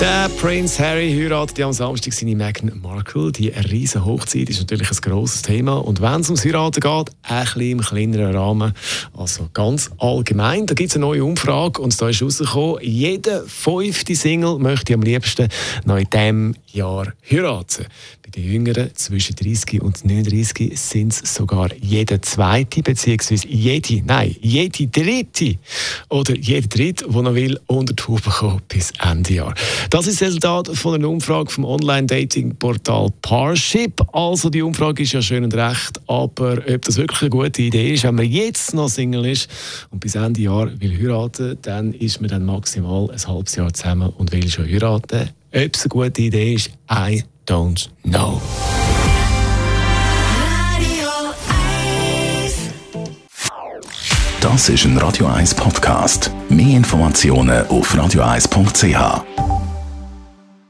Der Prince Harry heiratet am Samstag seine Meghan Markle. Die riesen Hochzeit ist natürlich ein grosses Thema. Und wenn es ums Heiraten geht, ein bisschen im kleineren Rahmen. Also ganz allgemein. Da gibt es eine neue Umfrage und da ist herausgekommen, jeder fünfte Single möchte am liebsten noch in diesem Jahr heiraten. Bei den Jüngeren zwischen 30 und 39 sind es sogar jeder zweite, beziehungsweise jede, nein, jede dritte oder jeder dritte, der noch will, unter die Haube kommen bis Ende Jahr. Das ist das Resultat von einer Umfrage vom Online-Dating-Portal Parship. Also die Umfrage ist ja schön und recht, aber ob das wirklich eine gute Idee ist, wenn man jetzt noch Single ist und bis Ende Jahr will heiraten, dann ist man dann maximal ein halbes Jahr zusammen und will schon heiraten. Ob es eine gute Idee ist, I don't know. Das ist ein Radio 1 Podcast. Mehr Informationen auf radio1.ch.